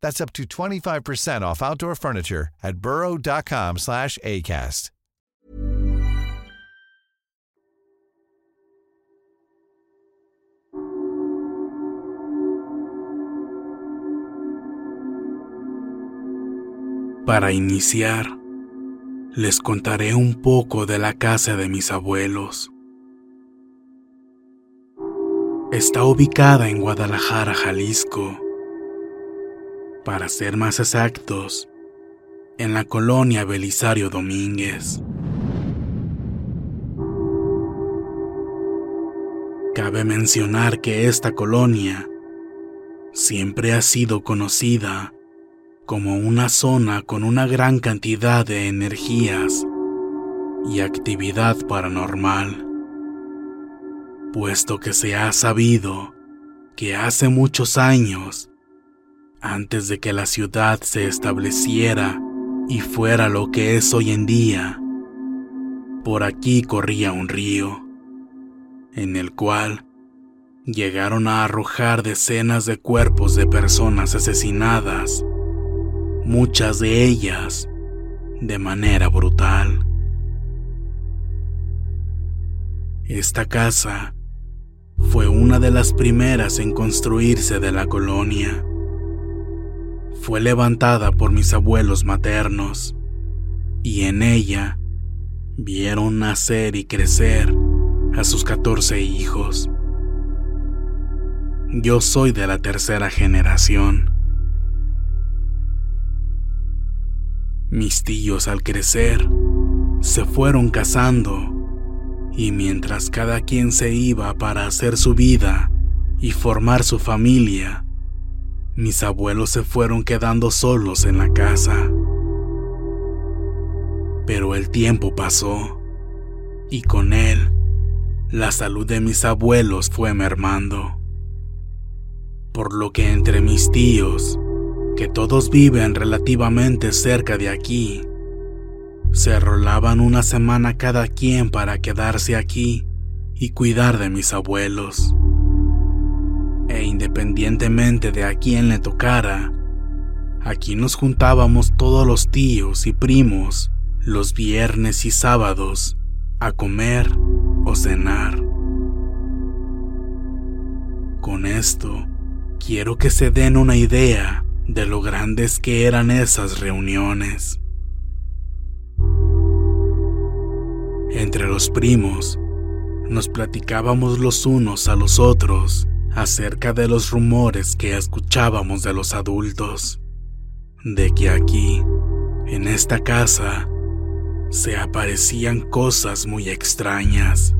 That's up to 25% off outdoor furniture at burrow.com slash ACAST. Para iniciar, les contaré un poco de la casa de mis abuelos. Está ubicada en Guadalajara, Jalisco. Para ser más exactos, en la colonia Belisario Domínguez. Cabe mencionar que esta colonia siempre ha sido conocida como una zona con una gran cantidad de energías y actividad paranormal, puesto que se ha sabido que hace muchos años, antes de que la ciudad se estableciera y fuera lo que es hoy en día, por aquí corría un río, en el cual llegaron a arrojar decenas de cuerpos de personas asesinadas muchas de ellas de manera brutal. Esta casa fue una de las primeras en construirse de la colonia. Fue levantada por mis abuelos maternos y en ella vieron nacer y crecer a sus 14 hijos. Yo soy de la tercera generación. Mis tíos al crecer se fueron casando y mientras cada quien se iba para hacer su vida y formar su familia, mis abuelos se fueron quedando solos en la casa. Pero el tiempo pasó y con él la salud de mis abuelos fue mermando. Por lo que entre mis tíos que todos viven relativamente cerca de aquí. Se rolaban una semana cada quien para quedarse aquí y cuidar de mis abuelos. E independientemente de a quién le tocara, aquí nos juntábamos todos los tíos y primos los viernes y sábados a comer o cenar. Con esto, quiero que se den una idea de lo grandes que eran esas reuniones. Entre los primos, nos platicábamos los unos a los otros acerca de los rumores que escuchábamos de los adultos, de que aquí, en esta casa, se aparecían cosas muy extrañas.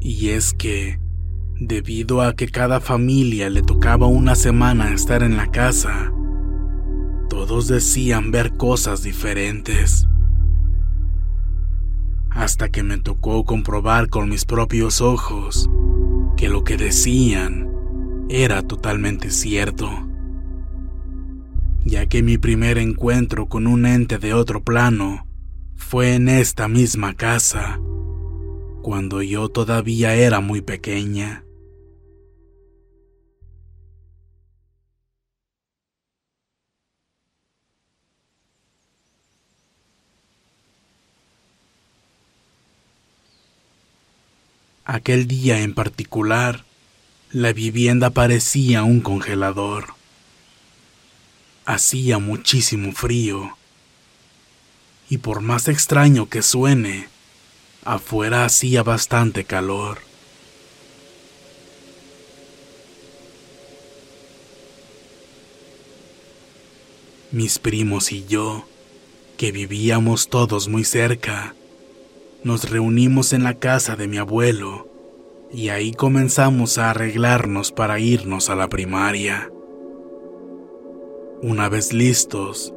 Y es que, debido a que cada familia le tocaba una semana estar en la casa, todos decían ver cosas diferentes. Hasta que me tocó comprobar con mis propios ojos que lo que decían era totalmente cierto ya que mi primer encuentro con un ente de otro plano fue en esta misma casa, cuando yo todavía era muy pequeña. Aquel día en particular, la vivienda parecía un congelador. Hacía muchísimo frío. Y por más extraño que suene, afuera hacía bastante calor. Mis primos y yo, que vivíamos todos muy cerca, nos reunimos en la casa de mi abuelo y ahí comenzamos a arreglarnos para irnos a la primaria. Una vez listos,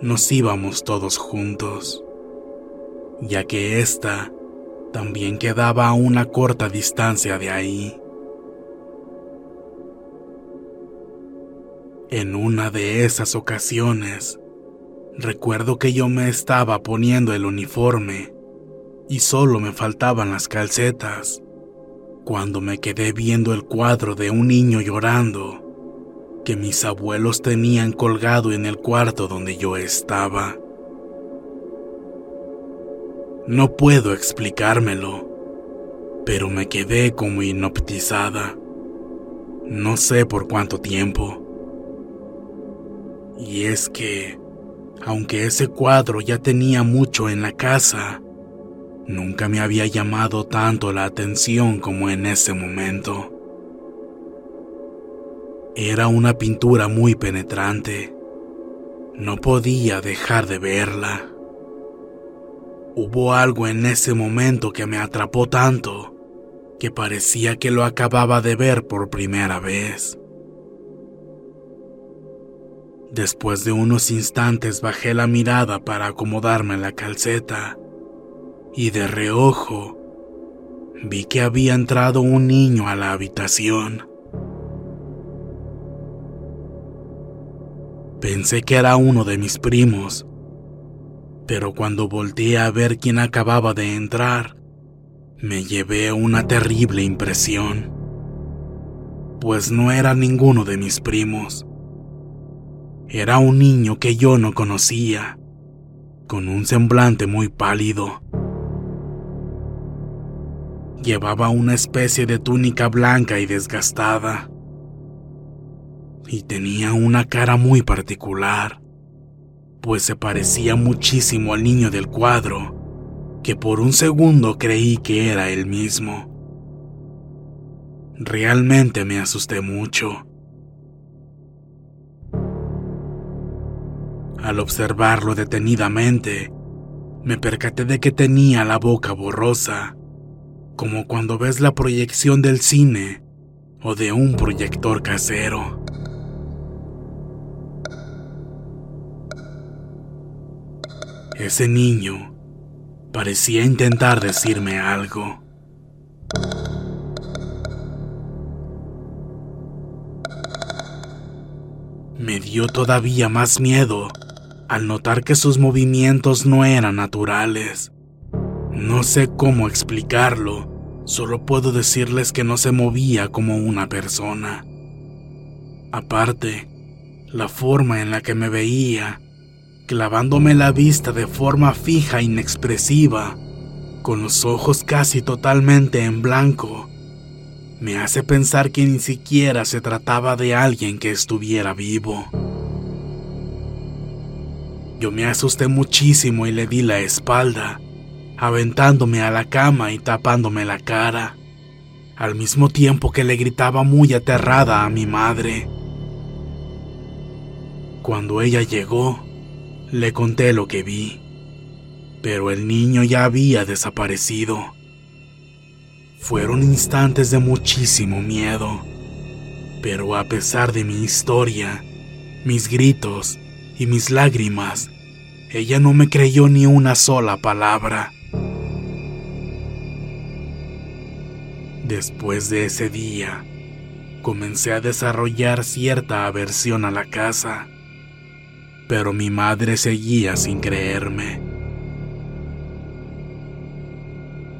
nos íbamos todos juntos, ya que ésta también quedaba a una corta distancia de ahí. En una de esas ocasiones, recuerdo que yo me estaba poniendo el uniforme y solo me faltaban las calcetas, cuando me quedé viendo el cuadro de un niño llorando que mis abuelos tenían colgado en el cuarto donde yo estaba. No puedo explicármelo, pero me quedé como hipnotizada. No sé por cuánto tiempo. Y es que, aunque ese cuadro ya tenía mucho en la casa, nunca me había llamado tanto la atención como en ese momento. Era una pintura muy penetrante. No podía dejar de verla. Hubo algo en ese momento que me atrapó tanto que parecía que lo acababa de ver por primera vez. Después de unos instantes bajé la mirada para acomodarme la calceta y de reojo vi que había entrado un niño a la habitación. Pensé que era uno de mis primos, pero cuando volteé a ver quién acababa de entrar, me llevé una terrible impresión, pues no era ninguno de mis primos. Era un niño que yo no conocía, con un semblante muy pálido. Llevaba una especie de túnica blanca y desgastada y tenía una cara muy particular, pues se parecía muchísimo al niño del cuadro, que por un segundo creí que era él mismo. Realmente me asusté mucho. Al observarlo detenidamente, me percaté de que tenía la boca borrosa, como cuando ves la proyección del cine o de un proyector casero. Ese niño parecía intentar decirme algo. Me dio todavía más miedo al notar que sus movimientos no eran naturales. No sé cómo explicarlo, solo puedo decirles que no se movía como una persona. Aparte, la forma en la que me veía clavándome la vista de forma fija e inexpresiva, con los ojos casi totalmente en blanco, me hace pensar que ni siquiera se trataba de alguien que estuviera vivo. Yo me asusté muchísimo y le di la espalda, aventándome a la cama y tapándome la cara, al mismo tiempo que le gritaba muy aterrada a mi madre. Cuando ella llegó, le conté lo que vi pero el niño ya había desaparecido. Fueron instantes de muchísimo miedo, pero a pesar de mi historia, mis gritos y mis lágrimas, ella no me creyó ni una sola palabra. Después de ese día, comencé a desarrollar cierta aversión a la casa, pero mi madre seguía sin creerme.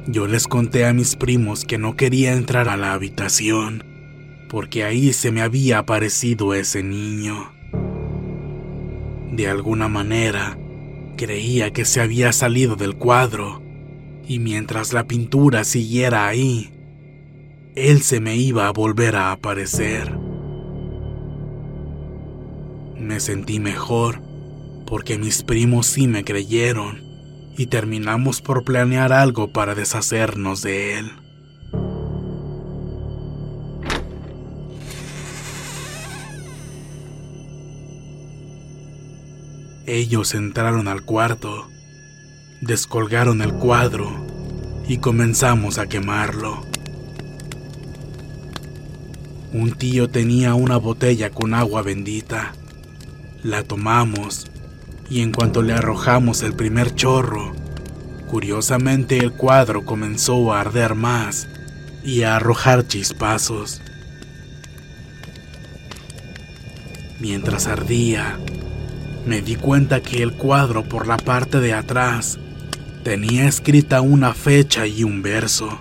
Yo les conté a mis primos que no quería entrar a la habitación, porque ahí se me había aparecido ese niño. De alguna manera, Creía que se había salido del cuadro, y mientras la pintura siguiera ahí, él se me iba a volver a aparecer. Me sentí mejor porque mis primos sí me creyeron y terminamos por planear algo para deshacernos de él. Ellos entraron al cuarto, descolgaron el cuadro y comenzamos a quemarlo. Un tío tenía una botella con agua bendita. La tomamos y en cuanto le arrojamos el primer chorro, curiosamente el cuadro comenzó a arder más y a arrojar chispazos. Mientras ardía, me di cuenta que el cuadro por la parte de atrás tenía escrita una fecha y un verso.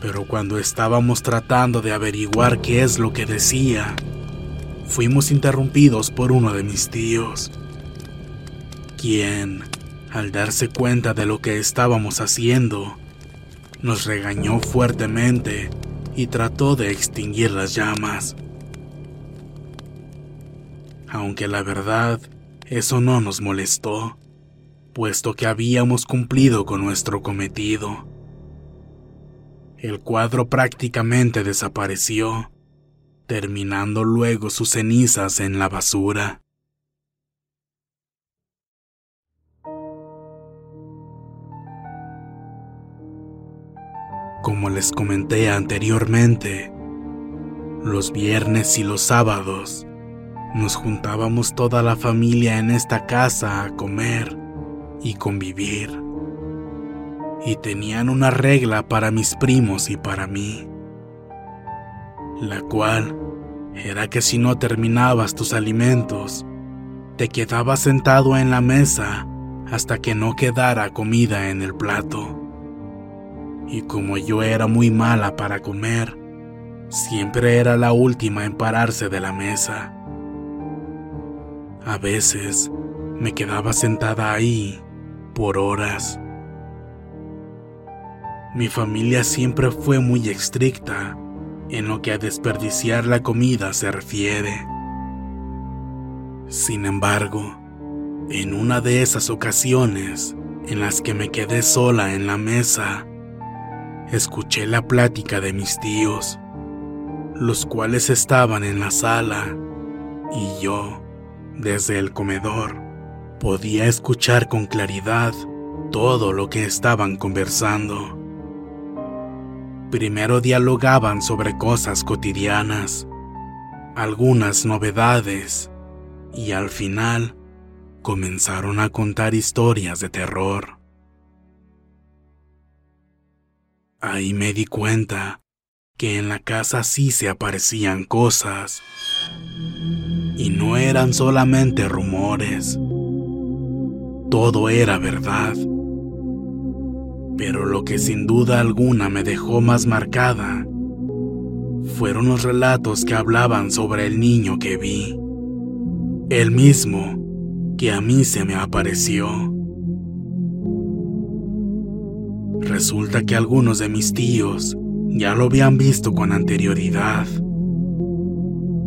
Pero cuando estábamos tratando de averiguar qué es lo que decía, fuimos interrumpidos por uno de mis tíos, quien, al darse cuenta de lo que estábamos haciendo, nos regañó fuertemente y trató de extinguir las llamas aunque la verdad, eso no nos molestó, puesto que habíamos cumplido con nuestro cometido. El cuadro prácticamente desapareció, terminando luego sus cenizas en la basura. Como les comenté anteriormente, los viernes y los sábados nos juntábamos toda la familia en esta casa a comer y convivir. Y tenían una regla para mis primos y para mí, la cual era que si no terminabas tus alimentos, te quedabas sentado en la mesa hasta que no quedara comida en el plato. Y como yo era muy mala para comer, siempre era la última en pararse de la mesa. A veces me quedaba sentada ahí por horas. Mi familia siempre fue muy estricta en lo que a desperdiciar la comida se refiere. Sin embargo, en una de esas ocasiones en las que me quedé sola en la mesa, escuché la plática de mis tíos, los cuales estaban en la sala, y yo desde el comedor, podía escuchar con claridad todo lo que estaban conversando. Primero dialogaban sobre cosas cotidianas, algunas novedades, y al final comenzaron a contar historias de terror. Ahí me di cuenta que en la casa sí se aparecían cosas y no eran solamente rumores. Todo era verdad. Pero lo que sin duda alguna me dejó más marcada fueron los relatos que hablaban sobre el niño que vi. El mismo que a mí se me apareció. Resulta que algunos de mis tíos ya lo habían visto con anterioridad.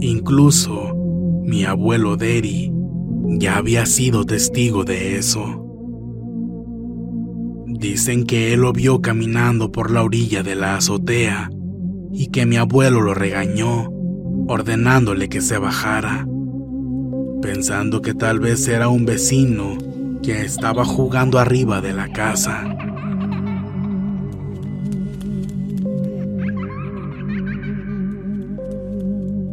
Incluso mi abuelo Derry ya había sido testigo de eso. Dicen que él lo vio caminando por la orilla de la azotea y que mi abuelo lo regañó, ordenándole que se bajara, pensando que tal vez era un vecino que estaba jugando arriba de la casa.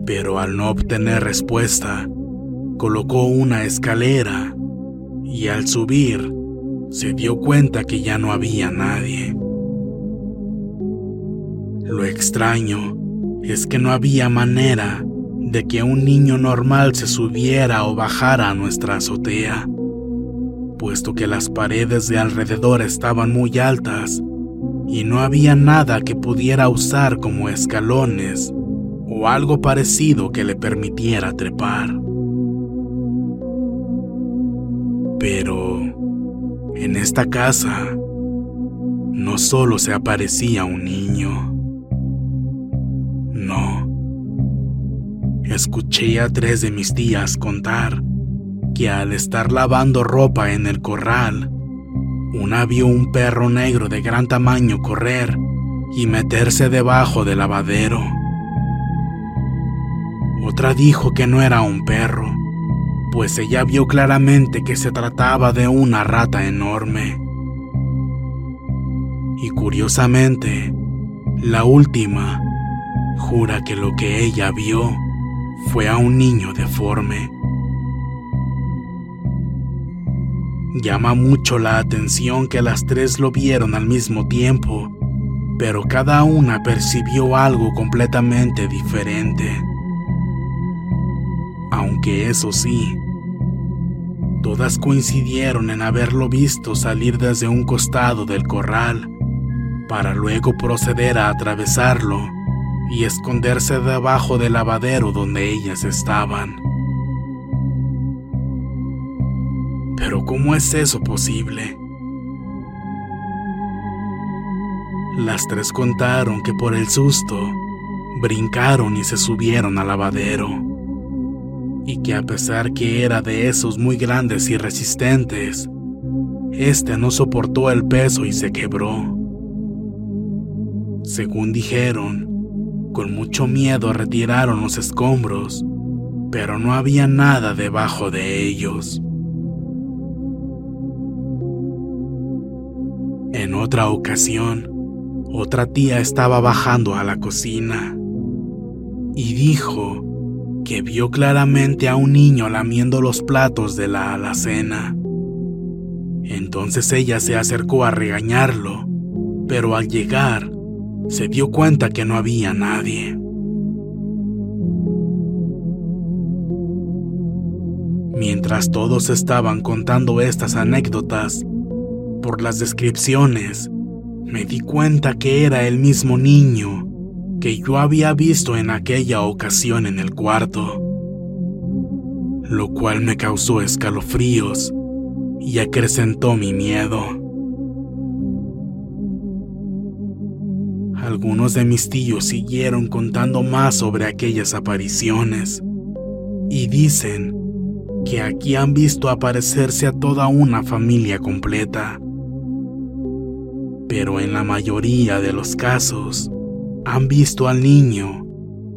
Pero al no obtener respuesta, colocó una escalera y al subir se dio cuenta que ya no había nadie. Lo extraño es que no había manera de que un niño normal se subiera o bajara a nuestra azotea, puesto que las paredes de alrededor estaban muy altas y no había nada que pudiera usar como escalones o algo parecido que le permitiera trepar. Pero en esta casa no solo se aparecía un niño, no. Escuché a tres de mis tías contar que al estar lavando ropa en el corral, una vio un perro negro de gran tamaño correr y meterse debajo del lavadero. Otra dijo que no era un perro, pues ella vio claramente que se trataba de una rata enorme. Y curiosamente, la última jura que lo que ella vio fue a un niño deforme. Llama mucho la atención que las tres lo vieron al mismo tiempo, pero cada una percibió algo completamente diferente. Aunque eso sí, todas coincidieron en haberlo visto salir desde un costado del corral, para luego proceder a atravesarlo y esconderse debajo del lavadero donde ellas estaban. Pero ¿cómo es eso posible? Las tres contaron que por el susto brincaron y se subieron al lavadero, y que a pesar que era de esos muy grandes y resistentes, este no soportó el peso y se quebró. Según dijeron, con mucho miedo retiraron los escombros, pero no había nada debajo de ellos. En otra ocasión, otra tía estaba bajando a la cocina y dijo que vio claramente a un niño lamiendo los platos de la alacena. Entonces ella se acercó a regañarlo, pero al llegar se dio cuenta que no había nadie. Mientras todos estaban contando estas anécdotas, por las descripciones, me di cuenta que era el mismo niño que yo había visto en aquella ocasión en el cuarto, lo cual me causó escalofríos y acrecentó mi miedo. Algunos de mis tíos siguieron contando más sobre aquellas apariciones y dicen que aquí han visto aparecerse a toda una familia completa. Pero en la mayoría de los casos han visto al niño,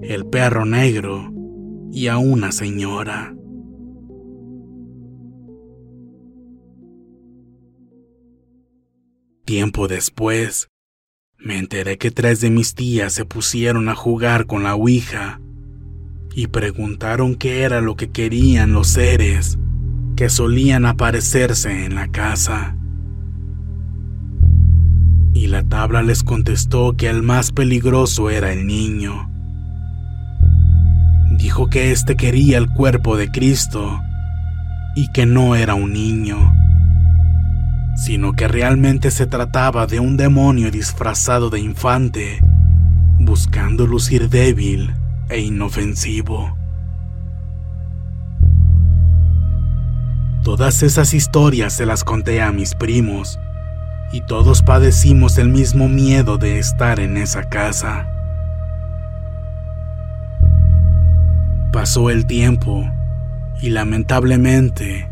el perro negro y a una señora. Tiempo después, me enteré que tres de mis tías se pusieron a jugar con la Ouija y preguntaron qué era lo que querían los seres que solían aparecerse en la casa. Y la tabla les contestó que el más peligroso era el niño. Dijo que éste quería el cuerpo de Cristo y que no era un niño sino que realmente se trataba de un demonio disfrazado de infante, buscando lucir débil e inofensivo. Todas esas historias se las conté a mis primos, y todos padecimos el mismo miedo de estar en esa casa. Pasó el tiempo, y lamentablemente,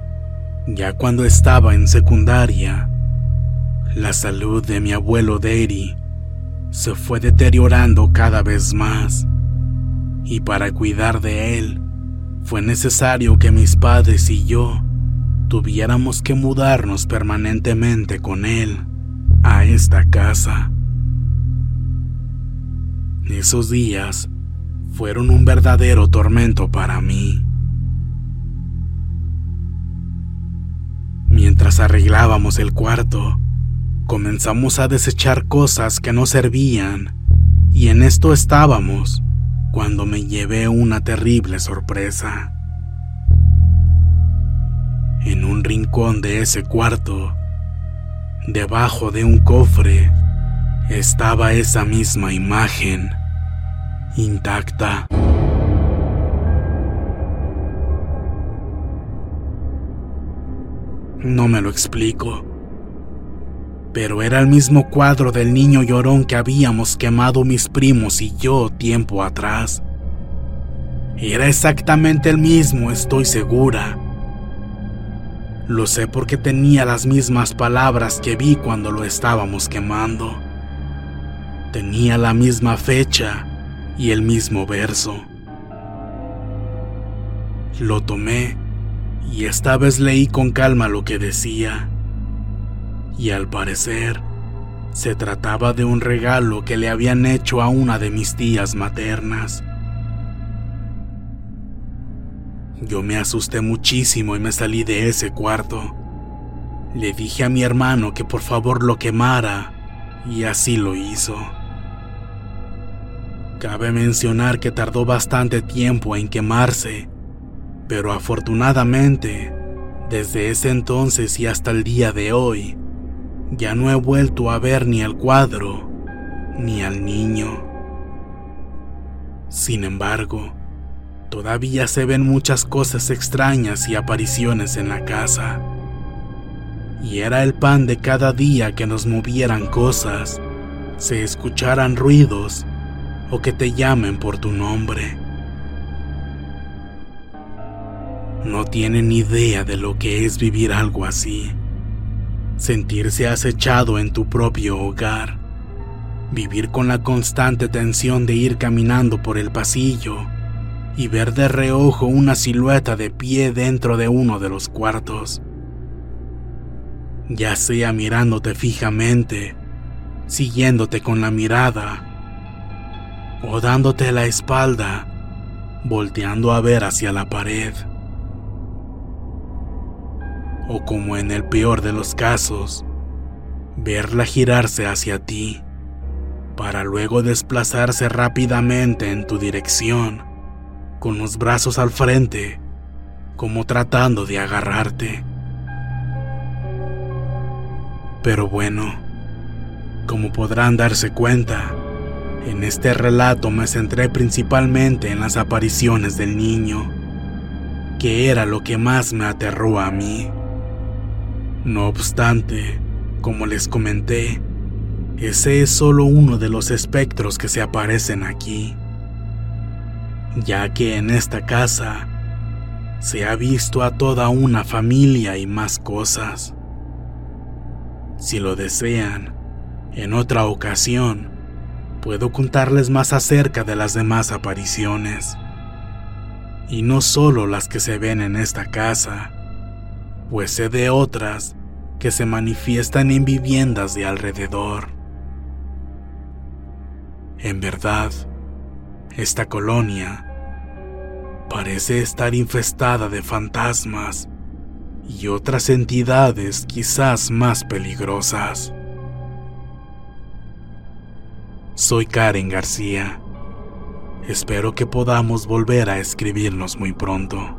ya cuando estaba en secundaria, la salud de mi abuelo Derry se fue deteriorando cada vez más y para cuidar de él fue necesario que mis padres y yo tuviéramos que mudarnos permanentemente con él a esta casa. Esos días fueron un verdadero tormento para mí. Mientras arreglábamos el cuarto, comenzamos a desechar cosas que no servían y en esto estábamos cuando me llevé una terrible sorpresa. En un rincón de ese cuarto, debajo de un cofre, estaba esa misma imagen, intacta. No me lo explico. Pero era el mismo cuadro del niño llorón que habíamos quemado mis primos y yo tiempo atrás. Era exactamente el mismo, estoy segura. Lo sé porque tenía las mismas palabras que vi cuando lo estábamos quemando. Tenía la misma fecha y el mismo verso. Lo tomé y esta vez leí con calma lo que decía. Y al parecer, se trataba de un regalo que le habían hecho a una de mis tías maternas. Yo me asusté muchísimo y me salí de ese cuarto. Le dije a mi hermano que por favor lo quemara y así lo hizo. Cabe mencionar que tardó bastante tiempo en quemarse pero afortunadamente, desde ese entonces y hasta el día de hoy, ya no he vuelto a ver ni al cuadro ni al niño. Sin embargo, todavía se ven muchas cosas extrañas y apariciones en la casa. Y era el pan de cada día que nos movieran cosas, se escucharan ruidos o que te llamen por tu nombre. no tienen idea de lo que es vivir algo así. Sentirse acechado en tu propio hogar. Vivir con la constante tensión de ir caminando por el pasillo y ver de reojo una silueta de pie dentro de uno de los cuartos. Ya sea mirándote fijamente, siguiéndote con la mirada o dándote la espalda, volteando a ver hacia la pared o como en el peor de los casos, verla girarse hacia ti para luego desplazarse rápidamente en tu dirección, con los brazos al frente, como tratando de agarrarte. Pero bueno, como podrán darse cuenta, en este relato me centré principalmente en las apariciones del niño, que era lo que más me aterró a mí. No obstante, como les comenté, ese es solo uno de los espectros que se aparecen aquí, ya que en esta casa se ha visto a toda una familia y más cosas. Si lo desean, en otra ocasión, puedo contarles más acerca de las demás apariciones. Y no solo las que se ven en esta casa, pues sé de otras que se manifiestan en viviendas de alrededor. En verdad, esta colonia parece estar infestada de fantasmas y otras entidades quizás más peligrosas. Soy Karen García. Espero que podamos volver a escribirnos muy pronto.